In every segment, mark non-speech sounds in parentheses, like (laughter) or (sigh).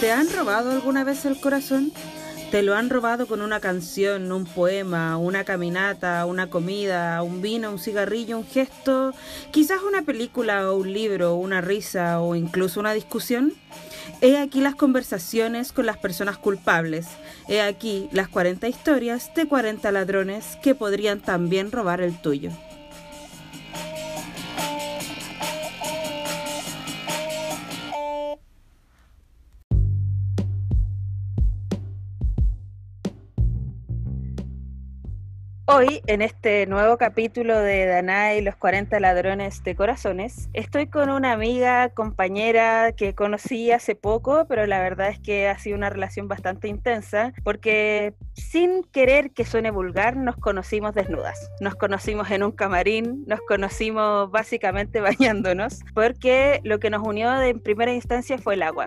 ¿Te han robado alguna vez el corazón? ¿Te lo han robado con una canción, un poema, una caminata, una comida, un vino, un cigarrillo, un gesto, quizás una película o un libro, una risa o incluso una discusión? He aquí las conversaciones con las personas culpables. He aquí las 40 historias de 40 ladrones que podrían también robar el tuyo. Hoy, en este nuevo capítulo de Danae y los 40 ladrones de corazones, estoy con una amiga, compañera que conocí hace poco, pero la verdad es que ha sido una relación bastante intensa, porque sin querer que suene vulgar, nos conocimos desnudas. Nos conocimos en un camarín, nos conocimos básicamente (laughs) bañándonos, porque lo que nos unió en primera instancia fue el agua.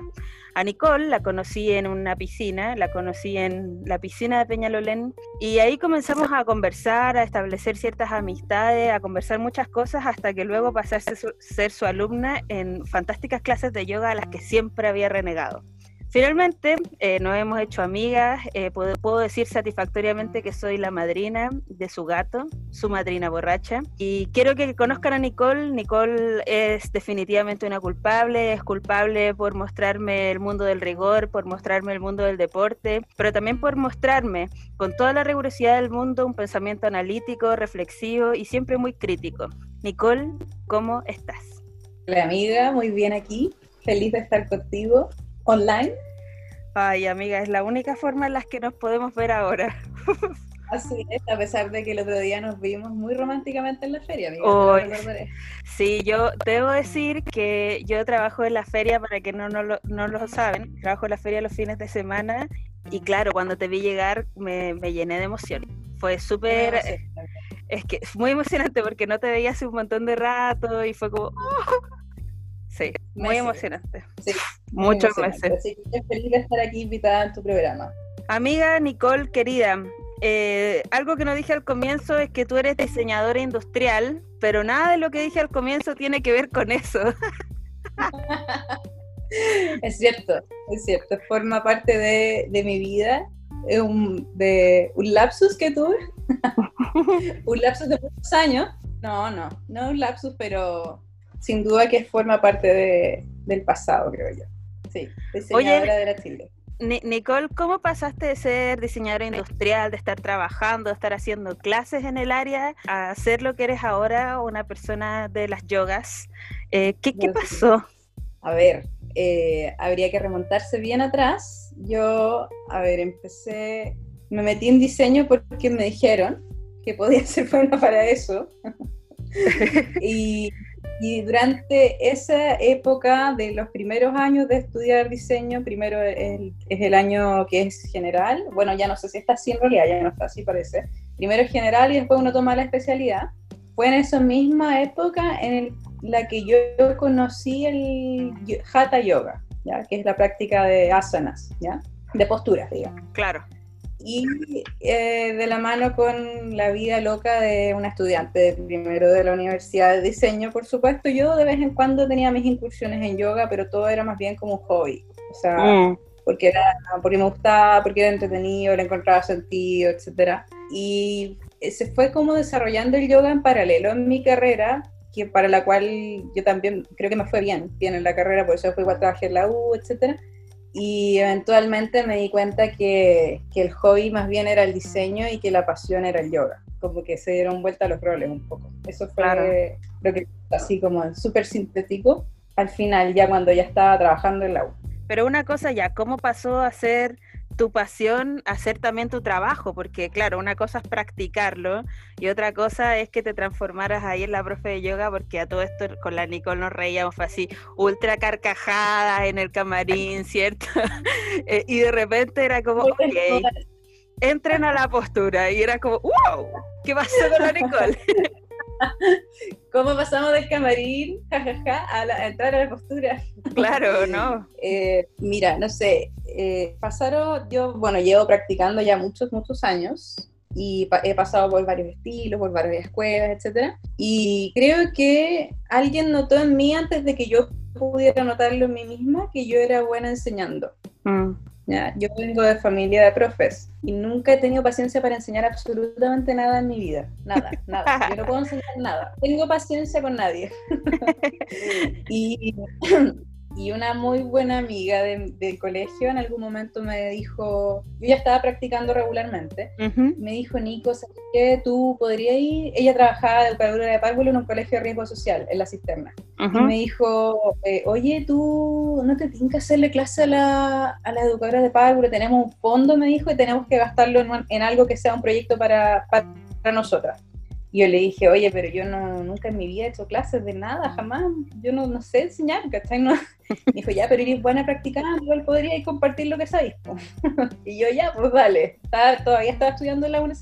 A Nicole la conocí en una piscina, la conocí en la piscina de Peñalolén y ahí comenzamos a conversar, a establecer ciertas amistades, a conversar muchas cosas hasta que luego pasé a ser su alumna en fantásticas clases de yoga a las que siempre había renegado. Finalmente, eh, nos hemos hecho amigas. Eh, puedo, decir satisfactoriamente que soy la madrina de su gato, su madrina borracha. Y quiero que conozcan a Nicole. Nicole es definitivamente una culpable. Es culpable por mostrarme el mundo del rigor, por mostrarme el mundo del deporte, pero también por mostrarme con toda la rigurosidad del mundo un pensamiento analítico, reflexivo y siempre muy crítico. Nicole, ¿cómo estás? Hola amiga, muy bien aquí. Feliz de estar contigo online. Ay, amiga, es la única forma en la que nos podemos ver ahora. (laughs) Así es, a pesar de que el otro día nos vimos muy románticamente en la feria, amiga. sí, yo debo decir que yo trabajo en la feria, para que no, no, lo, no lo saben, trabajo en la feria los fines de semana y claro, cuando te vi llegar me, me llené de emoción. Fue súper... Es que es muy emocionante porque no te veía hace un montón de rato y fue como... ¡oh! Sí, muy emocionante. Sí, muchos meses. Así que feliz de estar aquí invitada en tu programa. Amiga Nicole, querida, eh, algo que no dije al comienzo es que tú eres diseñadora industrial, pero nada de lo que dije al comienzo tiene que ver con eso. (laughs) es cierto, es cierto, forma parte de, de mi vida, es un, de, un lapsus que tuve, (laughs) un lapsus de muchos años, no, no, no un lapsus, pero sin duda que forma parte de, del pasado, creo yo. Sí, diseñadora de la Chile. Nicole, ¿cómo pasaste de ser diseñadora industrial, de estar trabajando, de estar haciendo clases en el área, a ser lo que eres ahora, una persona de las yogas? Eh, ¿qué, ¿qué, pasó? A ver, eh, habría que remontarse bien atrás. Yo, a ver, empecé, me metí en diseño porque me dijeron que podía (laughs) ser buena para eso. (laughs) y y durante esa época de los primeros años de estudiar diseño, primero es el, año que es general, bueno, ya no sé si está así en realidad, ya no está así parece. Primero es general y después uno toma la especialidad. Fue en esa misma época en la que yo conocí el Hatha Yoga, ¿ya? que es la práctica de asanas, ¿ya? de posturas, digamos. Claro y eh, de la mano con la vida loca de una estudiante de primero de la Universidad de Diseño, por supuesto, yo de vez en cuando tenía mis incursiones en yoga, pero todo era más bien como un hobby, o sea, mm. porque, era, porque me gustaba, porque era entretenido, le encontraba sentido, etc. Y se fue como desarrollando el yoga en paralelo en mi carrera, que para la cual yo también creo que me fue bien, bien en la carrera, por eso fue igual trabajé en la U, etcétera y eventualmente me di cuenta que, que, el hobby más bien era el diseño y que la pasión era el yoga, como que se dieron vuelta los roles un poco. Eso fue lo que así como súper sintético al final, ya cuando ya estaba trabajando en la U. Pero una cosa ya, ¿cómo pasó a ser tu pasión hacer también tu trabajo, porque claro, una cosa es practicarlo y otra cosa es que te transformaras ahí en la profe de yoga, porque a todo esto con la Nicole nos reíamos así, ultra carcajadas en el camarín, ¿cierto? (laughs) Eh, y de repente era como, ok, entren a la postura y era como, wow, ¿qué pasó con la (laughs) Nicole? ¿Cómo pasamos del camarín, jajaja, a, entrar a la postura? Claro, (laughs) ¿no? Eh, mira, no sé, eh, pasaron, yo, bueno, llevo practicando ya muchos, muchos años y he pasado por varios estilos, por varias escuelas, etc. Y creo que alguien notó en mí antes de que yo pudiera notarlo en mí misma que yo era buena enseñando. Mm. Yo vengo de familia de profes y nunca he tenido paciencia para enseñar absolutamente nada en mi vida. Nada, (laughs) nada. Yo no puedo enseñar nada. Tengo paciencia con nadie. (laughs) (laughs) y y una muy buena amiga del colegio en algún momento me dijo, yo ya estaba practicando regularmente, me dijo, Nico, ¿sabes qué? Tú podrías ir, ella trabajaba de educadora de párvulo en un colegio de riesgo social, en la cisterna. Y me dijo, eh, oye, tú no te tienes que hacerle clase a la, a la educadora de párvulo, tenemos un fondo, me dijo, y tenemos que gastarlo en, en algo que sea un proyecto para, para nosotras. Y yo le dije, oye, pero yo no, nunca en mi vida he hecho clases de nada, jamás. Yo no, no sé enseñar, ¿cachai? No. Me (laughs) dijo, ya, pero eres buena practicando, igual podrías compartir lo que sabes. (laughs) y yo, ya, pues dale. todavía estaba estudiando en la UNES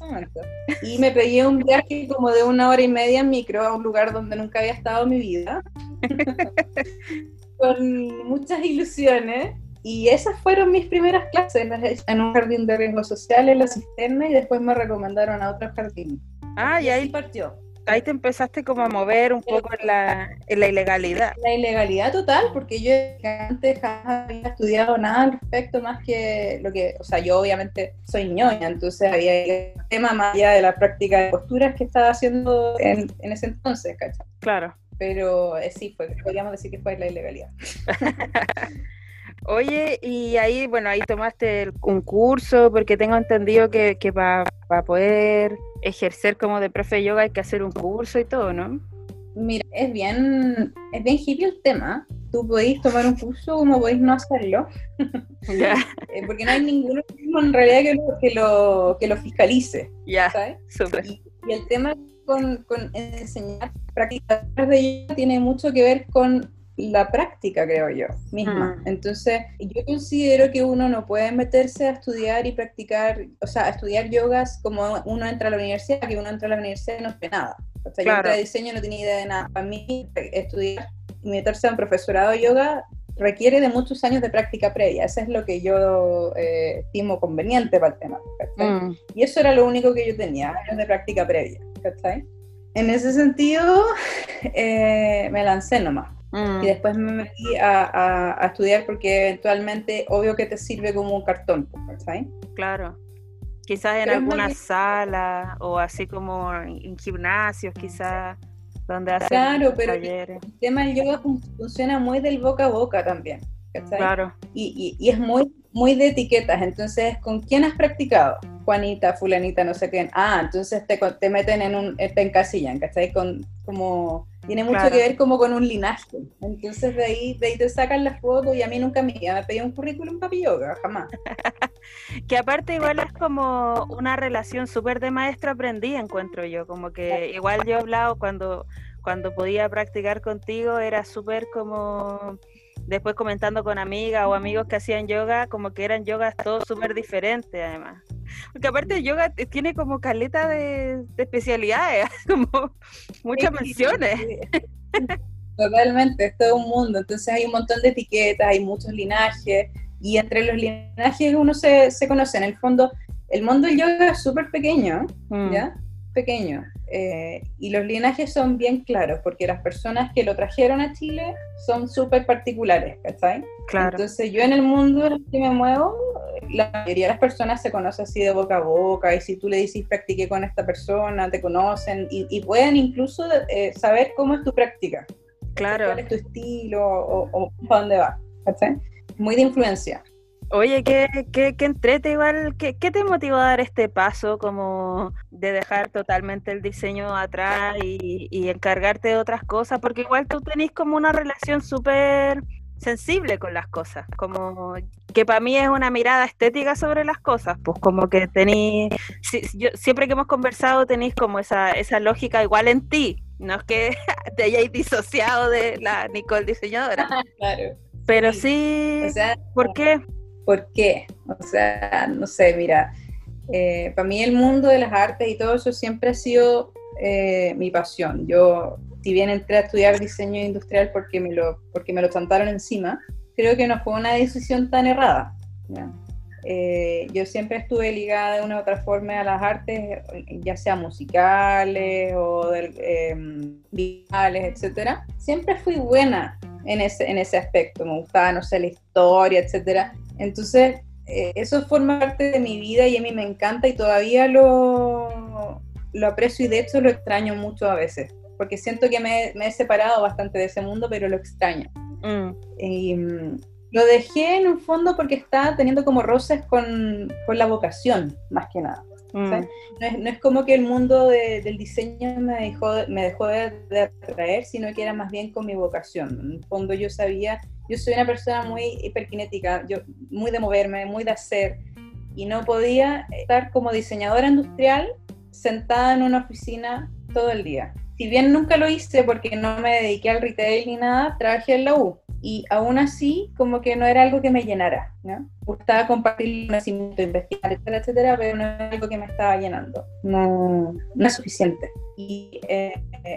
Y me pedí un viaje como de una hora y media en micro a un lugar donde nunca había estado en mi vida. (laughs) Con muchas ilusiones. Y esas fueron mis primeras clases en un jardín de riesgo social en la cisterna y después me recomendaron a otros jardines. Ah, y ahí partió. Ahí te empezaste como a mover un poco en la, en la ilegalidad. La ilegalidad total, porque yo antes jamás había estudiado nada al respecto más que lo que, o sea, yo obviamente soy ñoña, entonces había un tema más allá de la práctica de posturas que estaba haciendo en, en ese entonces, ¿cachai? Claro. Pero eh, sí, fue, podríamos decir que fue la ilegalidad. (laughs) Oye, y ahí, bueno, ahí tomaste un curso, porque tengo entendido que, que para poder ejercer como de profe de yoga hay que hacer un curso y todo, ¿no? Mira, es bien, es bien hippie el tema. Tú podéis tomar un curso como podéis no hacerlo. (laughs) (laughs) Eh, porque no hay ninguno en realidad que lo, que lo, que lo fiscalice. Ya, súper. Y, y, el tema con, con enseñar prácticas de yoga tiene mucho que ver con la práctica, creo yo, misma. Mm. Entonces, yo considero que uno no puede meterse a estudiar y practicar, o sea, a estudiar yogas como uno entra a la universidad, que uno entra a la universidad y no sé nada. O sea, yo entré a diseño no tenía idea de nada. Para mí, estudiar y meterse a un profesorado de yoga requiere de muchos años de práctica previa. Eso es lo que yo eh, estimo conveniente para el tema. Mm. Y eso era lo único que yo tenía, años de práctica previa. En ese sentido, (laughs) eh, me lancé nomás. Mm. Y después me metí a, estudiar porque eventualmente, obvio que te sirve como un cartón, ¿sabes? Claro. Quizás en alguna sala o así como en gimnasios, quizás, donde hacen Claro, pero el tema del yoga funciona muy del boca a boca también. Claro. Y, y, es muy, muy de etiquetas. Entonces, ¿con quién has practicado? Juanita, fulanita, no sé quién. Ah, entonces te, te meten en un, te encasillan, ¿cachai? Con, como tiene mucho que ver como con un linaje. Entonces de ahí, de ahí te sacan las fotos y a mí nunca me, me pedí un currículum para yoga, jamás. (laughs) que aparte igual es como una relación súper de maestro aprendí, encuentro yo. Como que igual yo he hablado cuando, cuando podía practicar contigo, era súper como después comentando con amigas o amigos que hacían yoga, como que eran yogas todos súper diferentes además. Porque aparte el yoga tiene como caleta de, especialidades, (laughs) como muchas menciones. Totalmente, es todo un mundo. Entonces hay un montón de etiquetas, hay muchos linajes, y entre los linajes uno se, se conoce. En el fondo, el mundo del yoga es súper pequeño, mm. Pequeño. Eh, y los linajes son bien claros, porque las personas que lo trajeron a Chile son súper particulares, ¿cachai? Claro. Entonces yo en el mundo en el que me muevo, la mayoría de las personas se conoce así de boca a boca, y si tú le dices practiqué con esta persona, te conocen, y, pueden incluso eh, saber cómo es tu práctica. Claro. Cuál es tu estilo o, o para dónde va, ¿cachai? Muy de influencia. Oye, ¿qué, qué, qué entrete igual? ¿Qué, te motivó a dar este paso como de dejar totalmente el diseño atrás y, encargarte de otras cosas? Porque igual tú tenés como una relación súper sensible con las cosas, como que para mí es una mirada estética sobre las cosas, pues como que tenéis, siempre que hemos conversado tenéis como esa, esa lógica igual en ti, no es que (laughs) te hayáis disociado de la Nicole diseñadora. (laughs) claro. Pero sí, ¿por qué? ¿Por qué? O sea, no sé, mira, eh, para mí el mundo de las artes y todo eso siempre ha sido eh, mi pasión. Yo, si bien entré a estudiar diseño industrial porque me lo, porque me lo chantaron encima, creo que no fue una decisión tan errada. Eh, yo siempre estuve ligada de una u otra forma a las artes, ya sea musicales o em, visuales, etcétera. Siempre fui buena en ese, en ese aspecto, me gustaba, no sé, la historia, etcétera Entonces, eh, eso forma parte de mi vida y a mí me encanta y todavía lo, lo aprecio y de hecho lo extraño mucho a veces, porque siento que me, he separado bastante de ese mundo, pero lo extraño. Mm. Y, mm, lo dejé en un fondo porque estaba teniendo como roces con, con la vocación, más que nada. Mm. no, es, como que el mundo del diseño me dejó, me dejó de, de, atraer, sino que era más bien con mi vocación. En el fondo yo sabía, yo soy una persona muy hiperkinética, yo, muy de moverme, muy de hacer, y no podía estar como diseñadora industrial sentada en una oficina todo el día. Si bien nunca lo hice porque no me dediqué al retail ni nada, trabajé en la U y aún así como que no era algo que me llenara, ¿no? Gustaba compartir conocimiento, investigar, etcétera, etcétera, pero no era algo que me estaba llenando, no, no es suficiente. Y eh,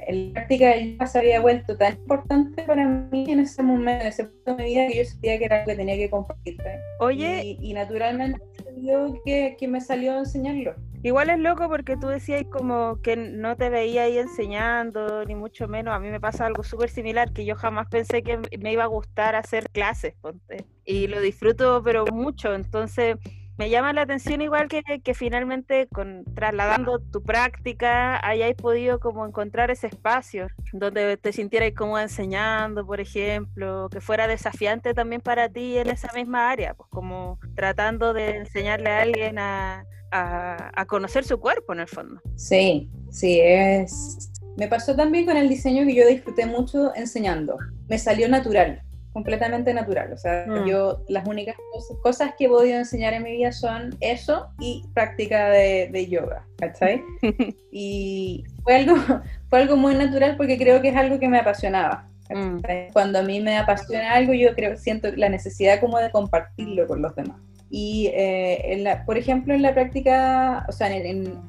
la práctica de yoga se había vuelto tan importante para mí en ese momento, en ese punto de mi vida, que yo sentía que era algo que tenía que compartir. Oye. Y, naturalmente yo que, que me salió a enseñarlo. Igual es loco porque tú decías como que no te veía ahí enseñando, ni mucho menos. A mí me pasa algo súper similar, que yo jamás pensé que me iba a gustar hacer clases, ponte. Y lo disfruto, pero mucho. Entonces, me llama la atención igual que, que finalmente con, trasladando tu práctica hayáis podido como encontrar ese espacio donde te sintierais como enseñando, por ejemplo, que fuera desafiante también para ti en esa misma área, pues como tratando de enseñarle a alguien a a, conocer su cuerpo en el fondo. Sí, sí, es... Me pasó también con el diseño que yo disfruté mucho enseñando. Me salió natural, completamente natural. O sea, mm. yo las únicas cosas que he podido enseñar en mi vida son eso y práctica de, yoga, ¿cachai? (laughs) y fue algo, (laughs) fue algo muy natural porque creo que es algo que me apasionaba. Mm. Cuando a mí me apasiona algo, yo creo, siento la necesidad como de compartirlo con los demás. Y, eh, por ejemplo, en la práctica, o sea,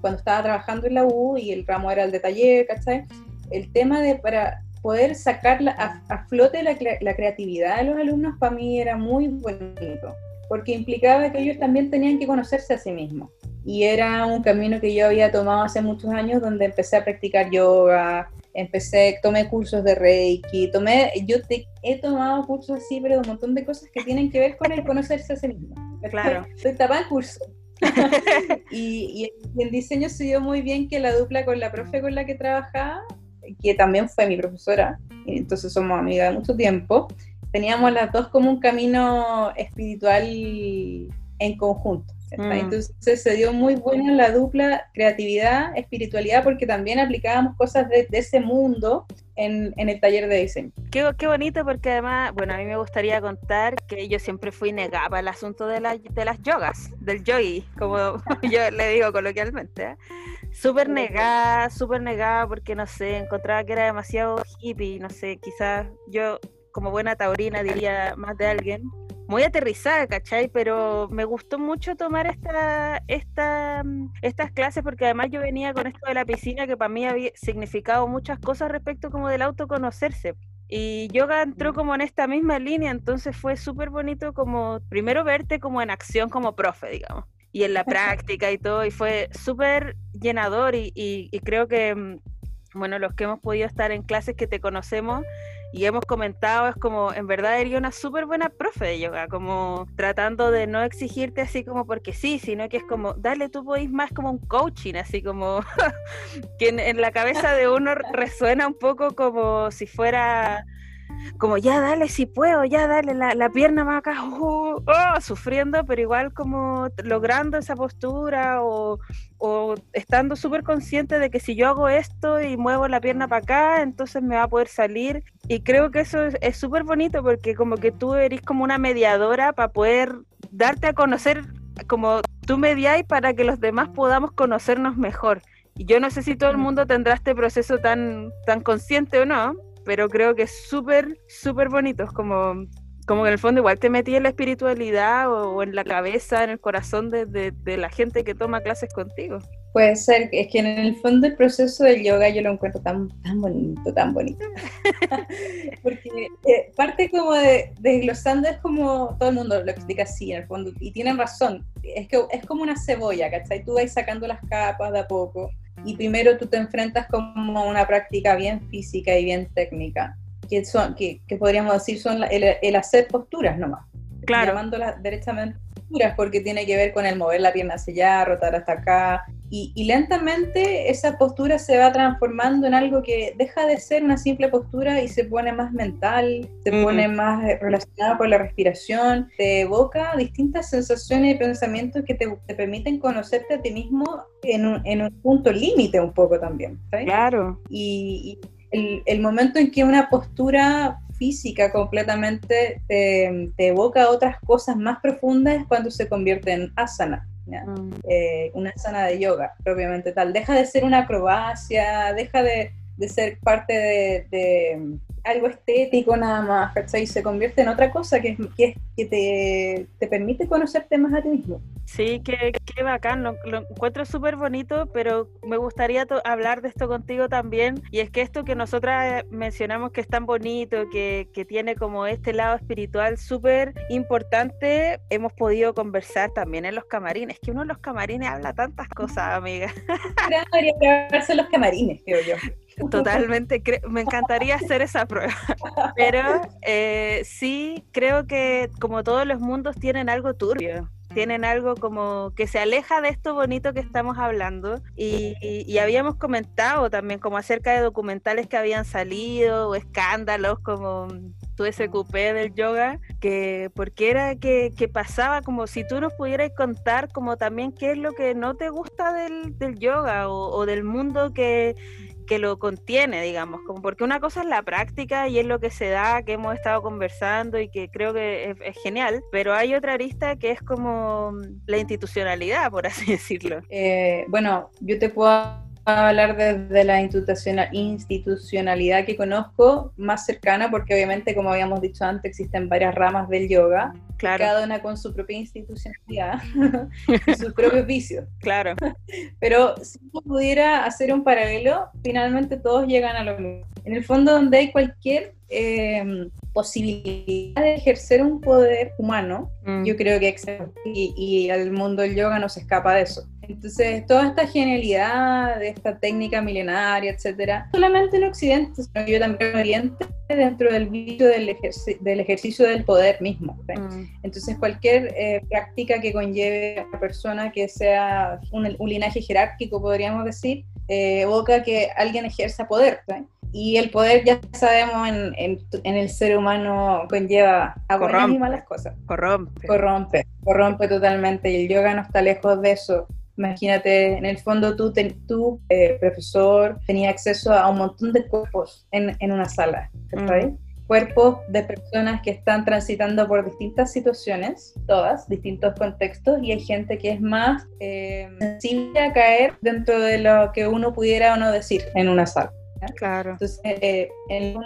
cuando estaba trabajando en la U y el ramo era el de taller, ¿cachai? El tema de para poder sacar a, flote la, la, creatividad de los alumnos para mí era muy bonito, porque implicaba que ellos también tenían que conocerse a sí mismos. Y era un camino que yo había tomado hace muchos años donde empecé a practicar yoga, empecé, tomé cursos de Reiki, tomé, yo he tomado cursos así, pero de un montón de cosas que tienen que ver con el conocerse a sí mismo. Claro. (laughs) Estaba en curso. (laughs) y, y, el diseño se dio muy bien que la dupla con la profe con la que trabajaba, que también fue mi profesora, y entonces somos amigas de mucho tiempo, teníamos las dos como un camino espiritual en conjunto. Mm. Entonces se dio muy buena la dupla creatividad, espiritualidad, porque también aplicábamos cosas de, ese mundo en, el taller de diseño. Qué, qué, bonito, porque además, bueno, a mí me gustaría contar que yo siempre fui negada al asunto de, de las yogas, del yogi, como (laughs) yo le digo coloquialmente. ¿eh? Súper negada, súper negada, porque no sé, encontraba que era demasiado hippie, no sé, quizás yo como buena taurina diría más de alguien, muy aterrizada, ¿cachai? Pero me gustó mucho tomar esta, esta, mm, estas clases porque además yo venía con esto de la piscina que para mí había significado muchas cosas respecto como del autoconocerse. Y yoga entró mm. como en esta misma línea, entonces fue súper bonito como primero verte como en acción como profe, digamos, y en la práctica y todo, y fue súper llenador y, y creo que, mm, bueno, los que hemos podido estar en clases que te conocemos, y hemos comentado, es como, en verdad eres una súper buena profe de yoga, como tratando de no exigirte así como porque sí, sino que es como, dale, tú podés más como un coaching, así como (laughs) que en, la cabeza de uno (laughs) resuena un poco como si fuera como ya dale si puedo, ya dale la, la pierna más acá, (laughs) uh, oh, sufriendo, pero igual como logrando esa postura o, o estando súper consciente de que si yo hago esto y muevo la pierna para acá, entonces me va a poder salir. Y creo que eso es súper bonito porque como que tú eres como una mediadora para poder darte a conocer, como tú mediáis para que los demás podamos conocernos mejor. Y yo no sé si todo el mundo tendrá este proceso tan, tan consciente o no, pero creo que es súper, súper bonito. Es como, como que en el fondo igual te metí en la espiritualidad o, en la cabeza, en el corazón de, de, la gente que toma clases contigo. Puede ser, es que en el fondo el proceso del yoga yo lo encuentro tan, tan bonito, tan bonito. (laughs) Porque eh, parte como de desglosando es como todo el mundo lo explica así en el fondo, y tienen razón, es que es como una cebolla, ¿cachai? Tú vas sacando las capas de a poco y primero tú te enfrentas como una práctica bien física y bien técnica, que, son, que, podríamos decir son el, hacer posturas nomás. claro. llamándolas derechamente posturas, porque tiene que ver con el mover la pierna hacia allá, rotar hasta acá, y, lentamente esa postura se va transformando en algo que deja de ser una simple postura y se pone más mental, se pone más relacionada con la respiración, te evoca distintas sensaciones y pensamientos que te, permiten conocerte a ti mismo en un, en un punto límite un poco también. Claro. Y, el, el, momento en que una postura física completamente te, te, evoca otras cosas más profundas es cuando se convierte en asana. Mm. Eh, una asana de yoga, propiamente tal. Deja de ser una acrobacia, deja de, ser parte de, algo estético nada más, ¿cachai? Se convierte en otra cosa que, que, que te, te, permite conocerte más a ti mismo. Sí, qué, qué bacán, lo, encuentro súper bonito, pero me gustaría hablar de esto contigo también, y es que esto que nosotras mencionamos que es tan bonito, que, que tiene como este lado espiritual súper importante, hemos podido conversar también en los camarines, que uno en los camarines habla tantas cosas, amiga. Debería grabarse los camarines, creo yo. (laughs) Totalmente, me encantaría hacer esa prueba, (laughs) pero eh, sí creo que como todos los mundos tienen algo turbio, tienen algo como que se aleja de esto bonito que estamos hablando y, habíamos comentado también como acerca de documentales que habían salido o escándalos como tu SQP del yoga, que porque era que, pasaba como si tú nos pudieras contar como también qué es lo que no te gusta del, yoga o del mundo que que lo contiene, digamos, como porque una cosa es la práctica y es lo que se da, que hemos estado conversando y que creo que es, genial, pero hay otra arista que es como la institucionalidad, por así (laughs) decirlo. Eh, bueno, yo te puedo hablar desde la institucionalidad que conozco más cercana, porque obviamente, como habíamos dicho antes, existen varias ramas del yoga, cada una con su propia institucionalidad (laughs) y sus propios vicios. Claro. (laughs) Pero si pudiera hacer un paralelo, finalmente todos llegan a lo mismo. En el fondo, donde hay cualquier eh, posibilidad de ejercer un poder humano, mm. yo creo que existe. Y, y el mundo del yoga no se escapa de eso. Entonces, toda esta genialidad de esta técnica milenaria, etcétera, solamente en Occidente, sino yo también en Oriente, dentro del vicio del, del ejercicio del poder mismo. Mm. Entonces, cualquier eh, práctica que conlleve a una persona que sea un, linaje jerárquico, podríamos decir, eh, evoca que alguien ejerza poder. Y el poder, ya sabemos, en, en, el ser humano conlleva a buenas y malas cosas. Corrompe. Corrompe, corrompe totalmente. Y el yoga no está lejos de eso. Imagínate, en el fondo tú, tú eh, profesor, tenías acceso a un montón de cuerpos en, en una sala, mm. Cuerpos de personas que están transitando por distintas situaciones, todas, distintos contextos, y hay gente que es más eh, sensible a caer dentro de lo que uno pudiera o no decir en una sala. Claro. Entonces, eh, en,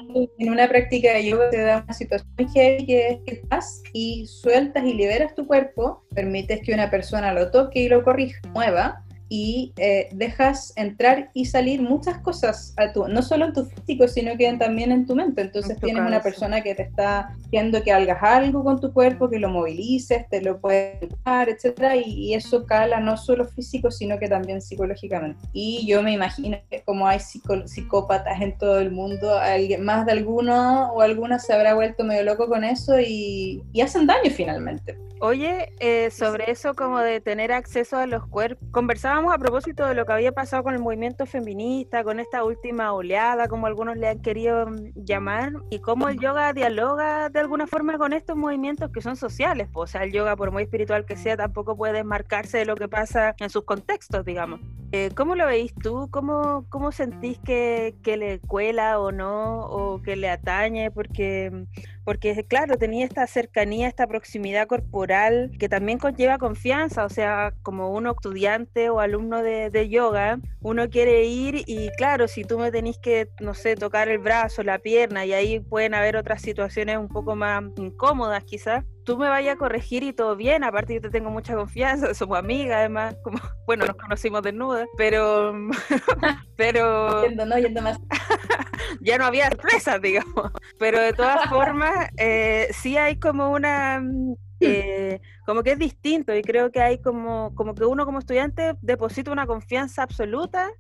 una práctica de yoga te da una situación heavy que es que estás y sueltas y liberas tu cuerpo, permites que una persona lo toque y lo corrija, mueva, y eh, dejas entrar y salir muchas cosas a tu, no solo en tu físico, sino que también en tu mente. Entonces tienes una persona que te está haciendo que hagas algo con tu cuerpo, que lo movilices, te lo puedes ayudar, etcétera, y, eso cala no solo físico, sino que también psicológicamente. Y yo me imagino que como hay psicópatas en todo el mundo, alguien, más de alguno o alguna se habrá vuelto medio loco con eso y, y hacen daño finalmente. Oye, eh, sobre eso como de tener acceso a los cuerpos, conversábamos a propósito de lo que había pasado con el movimiento feminista, con esta última oleada, como algunos le han querido mm, llamar, y cómo el yoga dialoga de alguna forma con estos movimientos que son sociales, o sea, el yoga, por muy espiritual que sea, tampoco puede desmarcarse de lo que pasa en sus contextos, digamos. Eh, ¿Cómo lo veis tú? ¿Cómo, cómo sentís que, que le cuela o no, o que le atañe? Porque mm, porque claro, tenía esta cercanía, esta proximidad corporal que también conlleva confianza, o sea, como uno estudiante o alumno de, de yoga, uno quiere ir y claro, si tú me tenés que, no sé, tocar el brazo, la pierna, y ahí pueden haber otras situaciones un poco más incómodas quizás, tú me vayas a corregir y todo bien, aparte yo te tengo mucha confianza, (laughs) somos amigas además, como, bueno, nos conocimos desnudas, pero, (laughs) pero... Yendo, no, yendo más. (laughs) ya no había sorpresas, digamos, pero de todas formas, eh, sí hay como una... Mm, eh, como que es distinto y creo que hay como, como que uno como estudiante deposita una confianza absoluta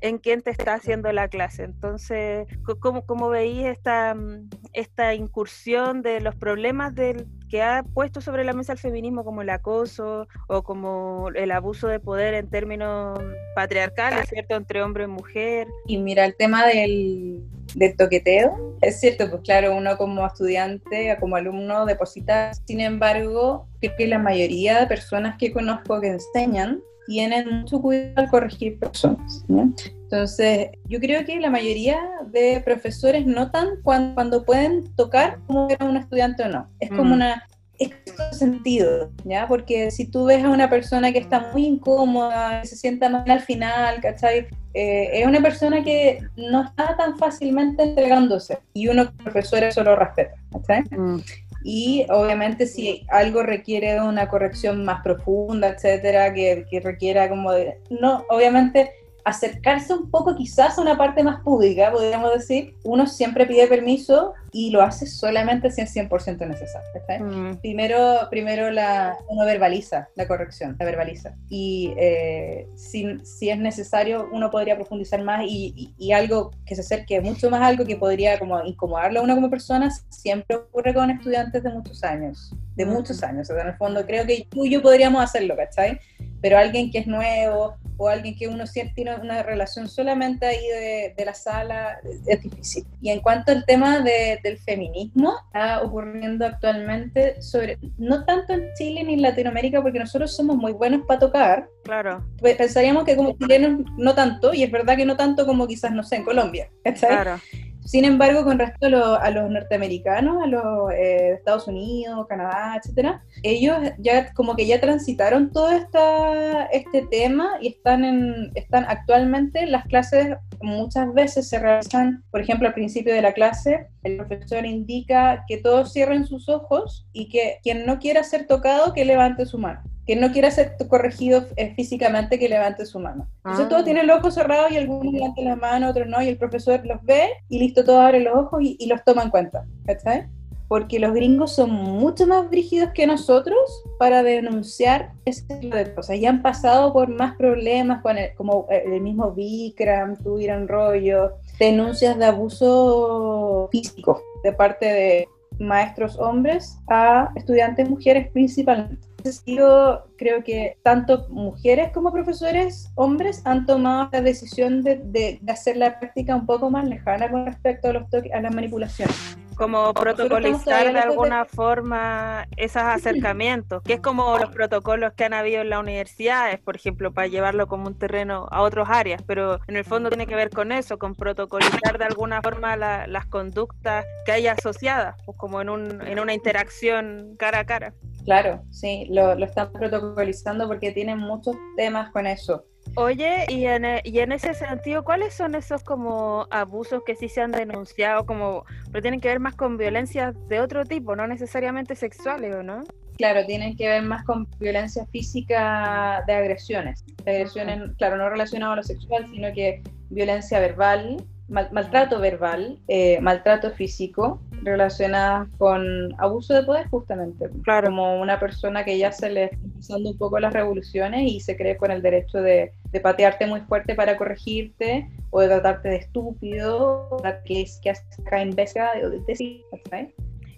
en quien te está haciendo la clase. Entonces, ¿cómo, cómo veis esta, mm, esta incursión de los problemas del que ha puesto sobre la mesa el feminismo como el acoso o como el abuso de poder en términos patriarcales, ¿cierto? Entre hombre y mujer. Y mira, el tema del, del toqueteo, es cierto, pues claro, uno como estudiante, como alumno deposita, sin embargo, creo que la mayoría de personas que conozco que enseñan tienen mucho cuidado al corregir personas. Entonces, yo creo que la mayoría de profesores notan cuando, cuando pueden tocar como era un estudiante o no. Es como mm. una es sentido, ¿ya? Porque si tú ves a una persona que está muy incómoda, que se sienta mal al final, ¿cachai? Eh, es una persona que no está tan fácilmente entregándose y uno, profesor, eso lo respeta, ¿cachai? Mm y obviamente si algo requiere de una corrección más profunda, etcétera, que, que requiera como de, no, obviamente acercarse un poco quizás a una parte más pública, podríamos decir, uno siempre pide permiso y lo hace solamente si es 100% necesario. Mm. Primero, primero la, uno verbaliza la corrección, la verbaliza. Y eh, si, si, es necesario, uno podría profundizar más y, y, algo que se acerque mucho más a algo que podría como incomodarlo a uno como persona, siempre ocurre con estudiantes de muchos años, de muchos años. O sea, en el fondo creo que tú y yo podríamos hacerlo, ¿cachai? Pero alguien que es nuevo o alguien que uno siente tiene una relación solamente ahí de, de la sala es difícil. Y en cuanto al tema de, del feminismo está ocurriendo actualmente sobre, no tanto en Chile ni en Latinoamérica, porque nosotros somos muy buenos para tocar. Claro. Pensaríamos que como chilenos no tanto, y es verdad que no tanto como quizás, no sé, en Colombia. Claro. Sin embargo, con respecto a, los norteamericanos, a los eh, Estados Unidos, Canadá, etcétera, ellos ya como que ya transitaron todo esta, este tema y están en, están actualmente las clases muchas veces se realizan, por ejemplo, al principio de la clase, el profesor indica que todos cierren sus ojos y que quien no quiera ser tocado que levante su mano que no quiera ser corregido eh, físicamente, que levante su mano. Entonces todos ah. tienen los ojos cerrados y algunos levantan las manos, otros no, y el profesor los ve y listo, todos abren los ojos y, los toma en cuenta, ¿cachai? Porque los gringos son mucho más brígidos que nosotros para denunciar ese tipo de cosas. Y han pasado por más problemas, con el, como el mismo Bikram, tuvieron rollo, denuncias de abuso físico de parte de maestros hombres a estudiantes mujeres principalmente yo creo que tanto mujeres como profesores hombres han tomado la decisión de, de, hacer la práctica un poco más lejana con respecto a, los a las manipulaciones como protocolizar de alguna forma esos acercamientos, que es como los protocolos que han habido en las universidades, por ejemplo, para llevarlo como un terreno a otras áreas, pero en el fondo tiene que ver con eso, con protocolizar de alguna forma las conductas que hay asociadas, pues como en, un, en una interacción cara a cara. Claro, sí, lo, lo están protocolizando porque tienen muchos temas con eso. Oye, y en, e, y en ese sentido, ¿cuáles son esos como abusos que sí se han denunciado, como, pero tienen que ver más con violencias de otro tipo, no necesariamente sexuales, ¿o no? Claro, tienen que ver más con violencia física de agresiones. agresiones, claro, no relacionado a lo sexual, sino que violencia verbal, maltrato verbal, eh, maltrato físico, relacionadas con abuso de poder justamente. Claro. Como una persona que ya se le está pasando un poco las revoluciones y se cree con el derecho de, de patearte muy fuerte para corregirte o de tratarte de estúpido, que es que acá en vez de decir,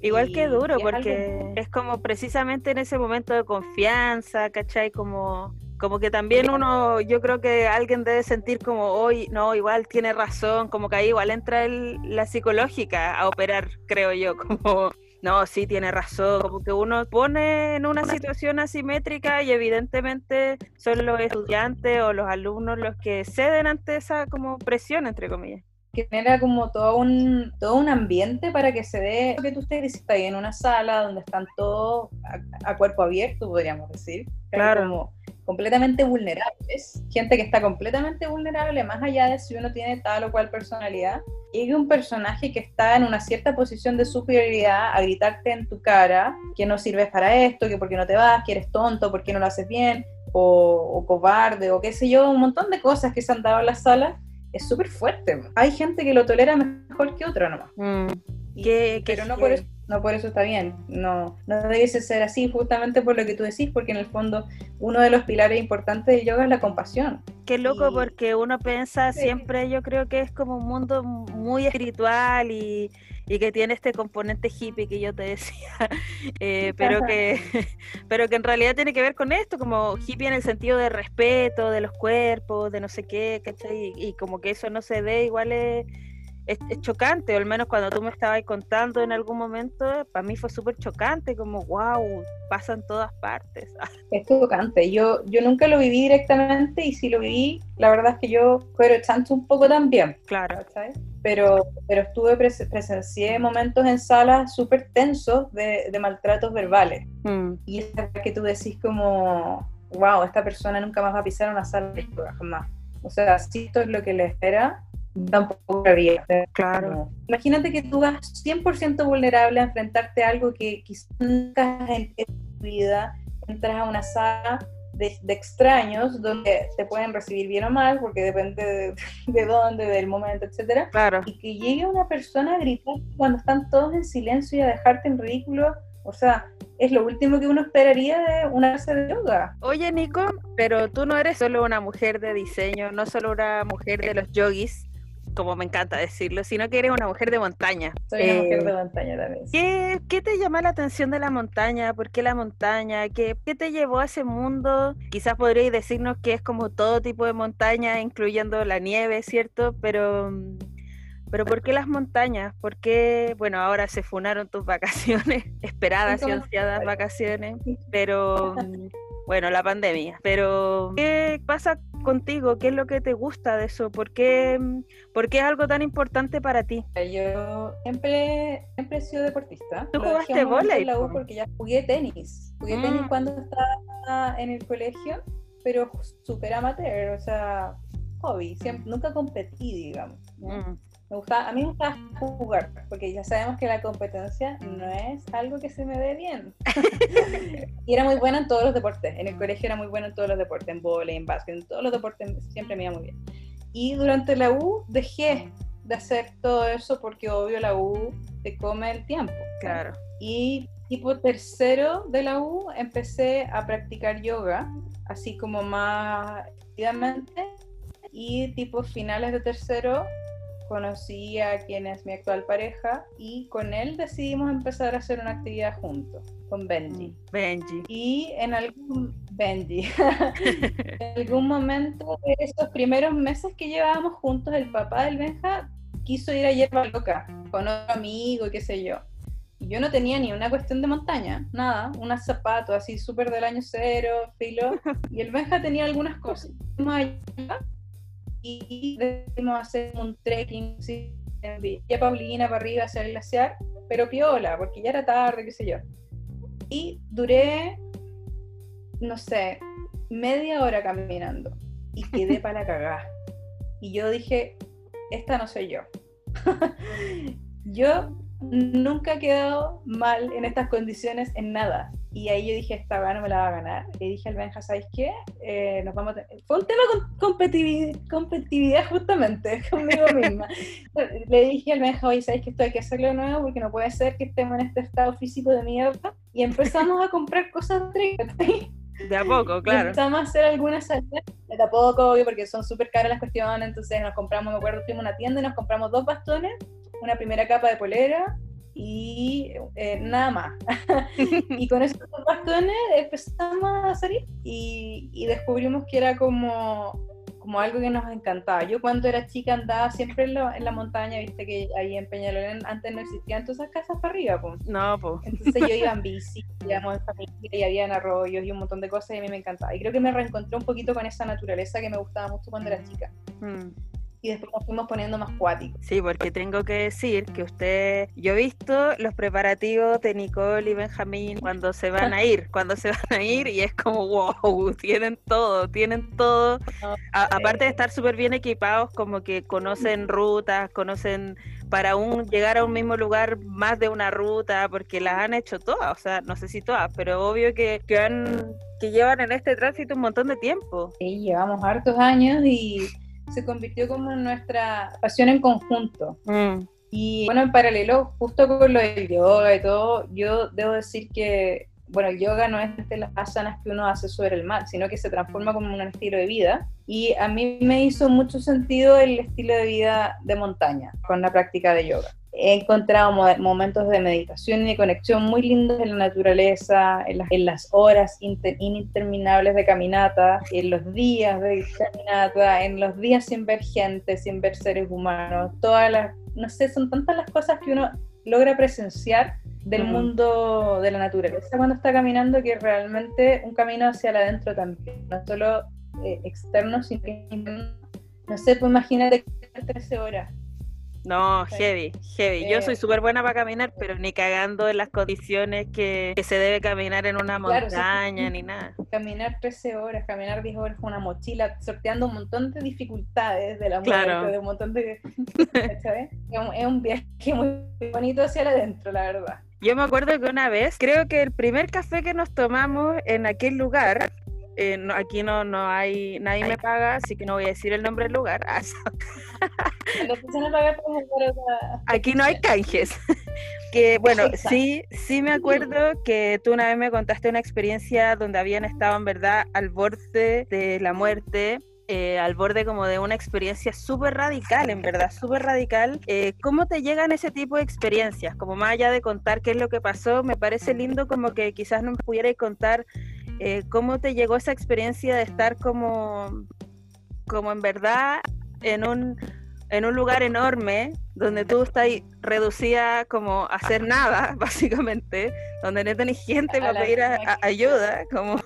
Igual que duro, porque es como precisamente en ese momento de confianza, ¿cachai? Como como que también uno, yo creo que alguien debe sentir como, hoy, no, igual tiene razón, como que ahí igual entra el, la psicológica a operar, creo yo, (laughs) como, no, sí tiene razón, como que uno pone en una situación asimétrica y evidentemente son los estudiantes o los alumnos los que ceden ante esa como presión, entre comillas genera como todo un, todo un ambiente para que se dé lo que tú estés diciendo ahí en una sala donde están todos a, cuerpo abierto, podríamos decir. Claro. Como completamente vulnerables, gente que está completamente vulnerable, más allá de si uno tiene tal o cual personalidad, llegue un personaje que está en una cierta posición de superioridad a gritarte en tu cara que no sirves para esto, que porque no te vas, que eres tonto, porque no lo haces bien, o, o cobarde, o qué sé yo, un montón de cosas que se han dado en la sala es súper fuerte. Hay gente que lo tolera mejor que otra nomás. Mm. pero no, por eso, no por eso está bien, no, no debiese ser así justamente por lo que tú decís, porque en el fondo uno de los pilares importantes del yoga es la compasión. Qué loco porque uno piensa siempre, yo creo que es como un mundo muy espiritual y, y que tiene este componente hippie que yo te decía, (laughs) eh, pero, que, (laughs) pero que en realidad tiene que ver con esto, como hippie en el sentido de respeto de los cuerpos, de no sé qué, ¿cachai? Y, y como que eso no se ve igual es es, chocante, o al menos cuando tú me estabas contando en algún momento, para mí fue súper chocante, como, wow, pasa en todas partes. (laughs) es chocante, yo, yo nunca lo viví directamente y si lo viví, la verdad es que yo pero chancho un poco también. Claro. Pero, pero estuve, presencié momentos en salas súper tensos de, de, maltratos verbales. Mm. Y es que tú decís como, wow, esta persona nunca más va a pisar una sala de jamás. O sea, si esto es lo que le espera, tampoco había. Claro. Imagínate que tú vas 100% vulnerable a enfrentarte a algo que quizás nunca en, tu vida entras a una sala de, extraños donde te pueden recibir bien o mal, porque depende (laughs) de, dónde, del momento, etcétera. Claro. Y que llegue una persona a gritar cuando están todos en silencio y a dejarte en ridículo. O sea, es lo último que uno esperaría de una clase de yoga. Oye, Nico, pero tú no eres solo una mujer de diseño, no solo una mujer de los yogis, como me encanta decirlo, sino que eres una mujer de montaña. Soy una mujer de eh, montaña también. ¿qué, ¿qué, te llama la atención de la montaña? ¿Por qué la montaña? ¿Qué, ¿Qué, te llevó a ese mundo? Quizás podríais decirnos que es como todo tipo de montaña, incluyendo la nieve, ¿cierto? Pero, pero ¿por qué las montañas? ¿Por qué, bueno, ahora se funaron tus (laughs) vacaciones, esperadas y ansiadas (laughs) vacaciones, pero (laughs) bueno, la pandemia. Pero, ¿qué pasa contigo? ¿Qué es lo que te gusta de eso? ¿Por qué, por qué es algo tan importante para ti? Yo siempre, siempre he sido deportista. ¿Tú jugaste volei? porque ya jugué tenis. Jugué tenis mm. cuando estaba en el colegio, pero súper amateur, o sea, hobby. Siempre, nunca competí, digamos. Mm a mí me gusta jugar, porque ya sabemos que la competencia no es algo que se me dé bien. (laughs) y era muy buena en todos los deportes. En el colegio era muy buena en todos los deportes, en volei, en básquet, en todos los deportes siempre me iba muy bien. Y durante la U dejé de hacer todo eso porque obvio la U te come el tiempo. Claro. Y tipo tercero de la U empecé a practicar yoga, así como más activamente. Y tipo finales de tercero conocí a quien es mi actual pareja y con él decidimos empezar a hacer una actividad juntos, con Benji. Mm, Benji. Y en algún Benji. (laughs) en algún momento de esos primeros meses que llevábamos juntos, el papá del Benja quiso ir a Yerba Loca con otro amigo y qué sé yo. Y yo no tenía ni una cuestión de montaña, nada, unos zapatos así súper del año cero, filo. (laughs) Y el Benja tenía algunas cosas y decidimos hacer un trekking ¿sí? en Villa Paulina para arriba hacia el glaciar, pero piola, porque ya era tarde, qué sé yo. Y duré, no sé, media hora caminando y quedé (laughs) para la cagada. Y yo dije, esta no soy yo. (laughs) yo nunca he quedado mal en estas condiciones en nada. Y ahí yo dije, esta no me la va a ganar. Y dije al Benja, ¿sabes qué? Eh, nos vamos Fue un tema con competitividad, competitividad justamente (laughs) conmigo misma. Le dije al Benja, oye, ¿sabes que esto hay que hacerlo de nuevo? Porque no puede ser que estemos en este estado físico de mierda. Y empezamos a comprar cosas De a poco, (laughs) claro. Empezamos a hacer algunas salidas, de a poco, porque son súper caras las cuestiones. Entonces nos compramos, me acuerdo, fuimos a una tienda y nos compramos dos bastones, una primera capa de polera y eh, nada más. (laughs) y con esos bastones empezamos a salir y, y, descubrimos que era como, como algo que nos encantaba. Yo cuando era chica andaba siempre en, en la montaña, viste que ahí en Peñalolén antes no existían todas esas casas para arriba. Pues. No, pues. Entonces yo iba en (laughs) bici, íbamos en familia y había arroyos y un montón de cosas y a mí me encantaba. Y creo que me reencontré un poquito con esa naturaleza que me gustaba mucho cuando era chica. Mm y después nos fuimos poniendo más cuáticos. Sí, porque tengo que decir que usted, yo he visto los preparativos de Nicole y Benjamín cuando se van a ir, cuando se van a ir y es como, wow, tienen todo, tienen todo. aparte de estar súper bien equipados, como que conocen rutas, conocen para un llegar a un mismo lugar más de una ruta, porque las han hecho todas, o sea, no sé si todas, pero obvio que, que, han, que llevan en este tránsito un montón de tiempo. Sí, llevamos hartos años y se convirtió como nuestra pasión en conjunto. Mm. Y bueno, en paralelo, justo con lo del yoga y todo, yo debo decir que, bueno, el yoga no es de las asanas que uno hace sobre el mar, sino que se transforma como un estilo de vida. Y a mí me hizo mucho sentido el estilo de vida de montaña con la práctica de yoga he encontrado momentos de meditación y de conexión muy lindos en la naturaleza, en las, horas interminables de caminata, en los días de caminata, en los días sin ver gente, sin ver seres humanos, todas las, no sé, son tantas las cosas que uno logra presenciar del mundo de la naturaleza cuando está caminando que realmente un camino hacia adentro también, no solo eh, externo, sino que, no sé, pues imagínate 13 horas no, heavy, heavy. Yo soy súper buena para caminar, pero ni cagando en las condiciones que, se debe caminar en una montaña, ni nada. Caminar 13 horas, caminar 10 horas con una mochila, sorteando un montón de dificultades de la muerte, de un montón de... (laughs) es un viaje muy bonito hacia adentro, la verdad. Yo me acuerdo que una vez, creo que el primer café que nos tomamos en aquel lugar eh, aquí no, no hay, nadie me paga, así que no voy a decir el nombre del lugar. (laughs) aquí no hay (laughs) canjes. que bueno, sí, sí me acuerdo que tú una vez me contaste una experiencia donde habían estado en verdad al borde de la muerte. Eh, al borde como de una experiencia súper radical, en verdad, súper radical. Eh, ¿Cómo te llegan ese tipo de experiencias? Como más allá de contar qué es lo que pasó, me parece lindo como que quizás no pudierais contar eh, ¿cómo te llegó esa experiencia de estar como, como en verdad en un, en un lugar enorme donde tú estás reducida como a hacer nada, (laughs) básicamente, donde no tenés gente para pedir ayuda, como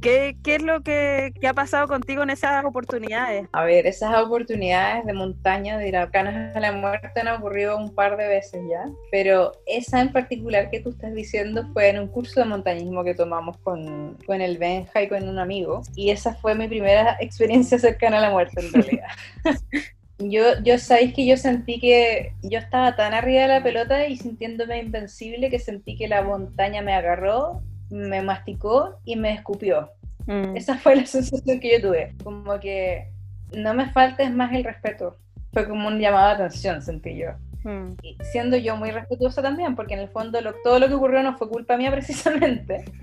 ¿Qué, ¿Qué, es lo que, ha pasado contigo en esas oportunidades? A ver, esas oportunidades de montaña, de ir a Canas a la Muerte han ocurrido un par de veces ya, pero esa en particular que tú estás diciendo fue en un curso de montañismo que tomamos con, con el Benja y con un amigo, y esa fue mi primera (laughs) experiencia cercana a la muerte en realidad. (laughs) yo, yo sabéis que yo sentí que yo estaba tan arriba de la pelota y sintiéndome invencible que sentí que la montaña me agarró me masticó y me escupió. Mm. Esa fue la (laughs) sensación que yo tuve. Como que no me faltes más el respeto. Fue como un llamado de atención, sentí yo. Mm. Y siendo yo muy respetuosa también, porque en el fondo todo lo que ocurrió no fue culpa mía (laughs) precisamente. (laughs)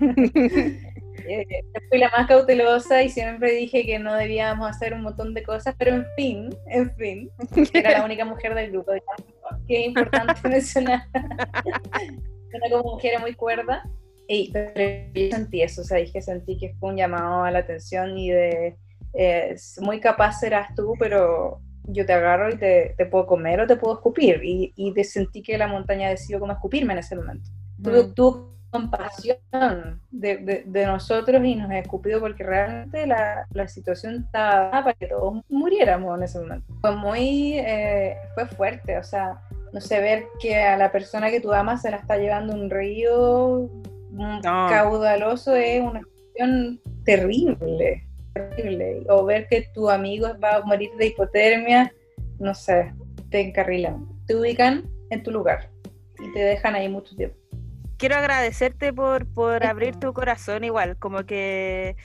eh, fui la más cautelosa y siempre dije que no debíamos hacer un montón de cosas, pero en fin, en fin, era la única mujer del grupo. Qué importante mencionar. Como mujer muy cuerda y, pero yo sentí eso, o sea, dije, sentí que fue un llamado a la atención y de, eh, muy capaz serás tú, pero yo te agarro y te, te puedo comer o te puedo escupir. Y, y de, sentí que la montaña decidió como escupirme en ese momento. Mm. Tuvo, compasión de, de, nosotros y nos escupió porque realmente la, la, situación estaba para que todos muriéramos en ese momento. Fue muy, eh, fue fuerte, o sea, no sé, ver que a la persona que tú amas se la está llevando un río caudaloso es una cuestión terrible, terrible. O ver que tu amigo va a morir de hipotermia, no sé, te encarrilan, te ubican en tu lugar y te dejan ahí mucho tiempo. Quiero agradecerte por, por abrir tu corazón igual, como que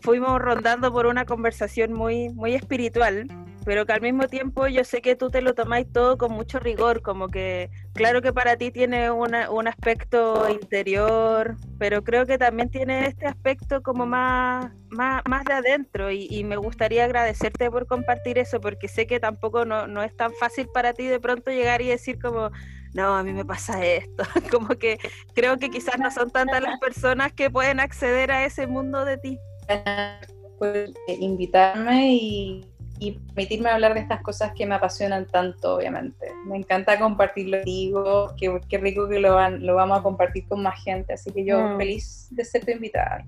fuimos rondando por una conversación muy, muy espiritual pero que al mismo tiempo yo sé que tú te lo tomáis todo con mucho rigor, como que claro que para ti tiene un aspecto interior, pero creo que también tiene este aspecto como más, más, más de adentro y, me gustaría agradecerte por compartir eso, porque sé que tampoco no, no es tan fácil para ti de pronto llegar y decir como, no, a mí me pasa esto, (laughs) como que creo que quizás no son tantas las personas que pueden acceder a ese mundo de ti. Pues invitarme y y permitirme hablar de estas cosas que me apasionan tanto, obviamente. Me encanta compartirlo contigo, qué, qué rico que lo, van, lo vamos a compartir con más gente, así que yo mm. feliz de ser tu invitada.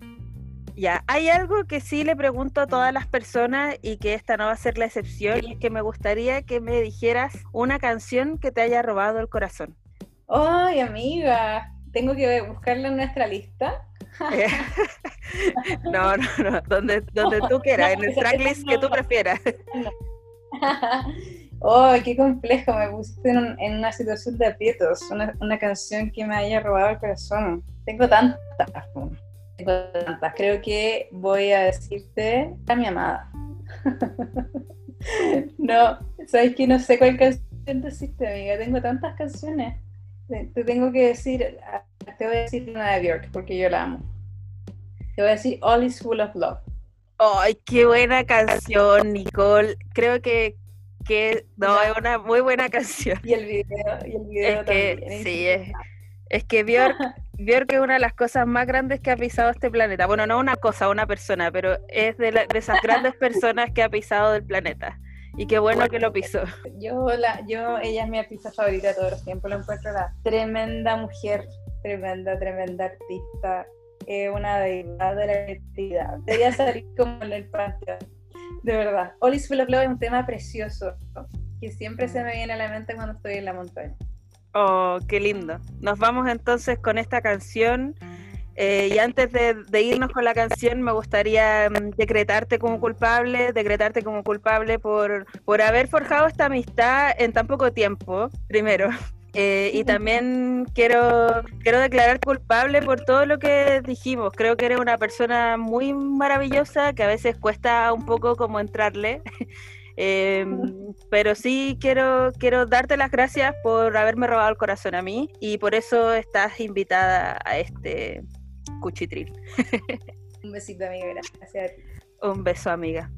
Ya, hay algo que sí le pregunto a todas las personas y que esta no va a ser la excepción, y es que me gustaría que me dijeras una canción que te haya robado el corazón. Ay, amiga, tengo que buscarla en nuestra lista. (laughs) (laughs) no, no, no, donde, donde tú (laughs) quieras, en el tracklist que tú prefieras. (laughs) Oh, qué complejo, me pusiste en, una situación de aprietos, una, una, canción que me haya robado el corazón. Tengo tantas, tengo tantas. Creo que voy a decirte a mi amada. no, sabes que no sé cuál canción decirte, amiga, tengo tantas canciones. Te, tengo que decir, te voy a decir una de Björk, porque yo la amo. Te voy a decir All is Full of Love. ¡Ay, qué buena canción, Nicole! Creo que, que no, es una muy buena canción. Y el video, y el video es que, Sí, es, es que Björk, (laughs) Björk es una de las cosas más grandes que ha pisado este planeta. Bueno, no una cosa, una persona, pero es de, de esas grandes personas que ha pisado del planeta. Y qué bueno que lo pisó. Yo, la, yo, ella es mi artista favorita todos los tiempos. Lo encuentro la tremenda mujer, tremenda, tremenda artista. Eh, una deidad de la creatividad. Debería salir como en el panteón. De verdad. All is Full of Love es un tema precioso que siempre se me viene a la mente cuando estoy en la montaña. Oh, qué lindo. Nos vamos entonces con esta canción. Eh, y antes de, irnos con la canción, me gustaría mm, decretarte como culpable, decretarte como culpable por, por haber forjado esta amistad en tan poco tiempo, primero. Eh, y también quiero, quiero declarar culpable por todo lo que dijimos. Creo que eres una persona muy maravillosa que a veces cuesta un poco como entrarle. (laughs) Em, pero sí quiero, quiero darte las gracias por haberme robado el corazón a mí y por eso estás invitada a este cuchitril. (laughs) Un besito, amiga. Gracias Un beso, amiga.